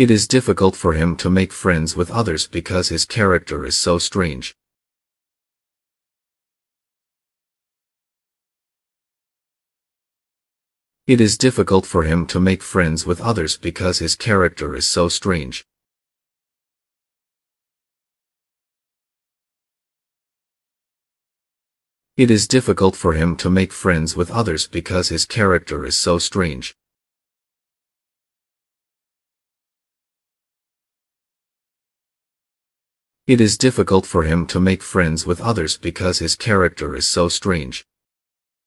It is difficult for him to make friends with others because his character is so strange. It is difficult for him to make friends with others because his character is so strange. It is difficult for him to make friends with others because his character is so strange. It is difficult for him to make friends with others because his character is so strange.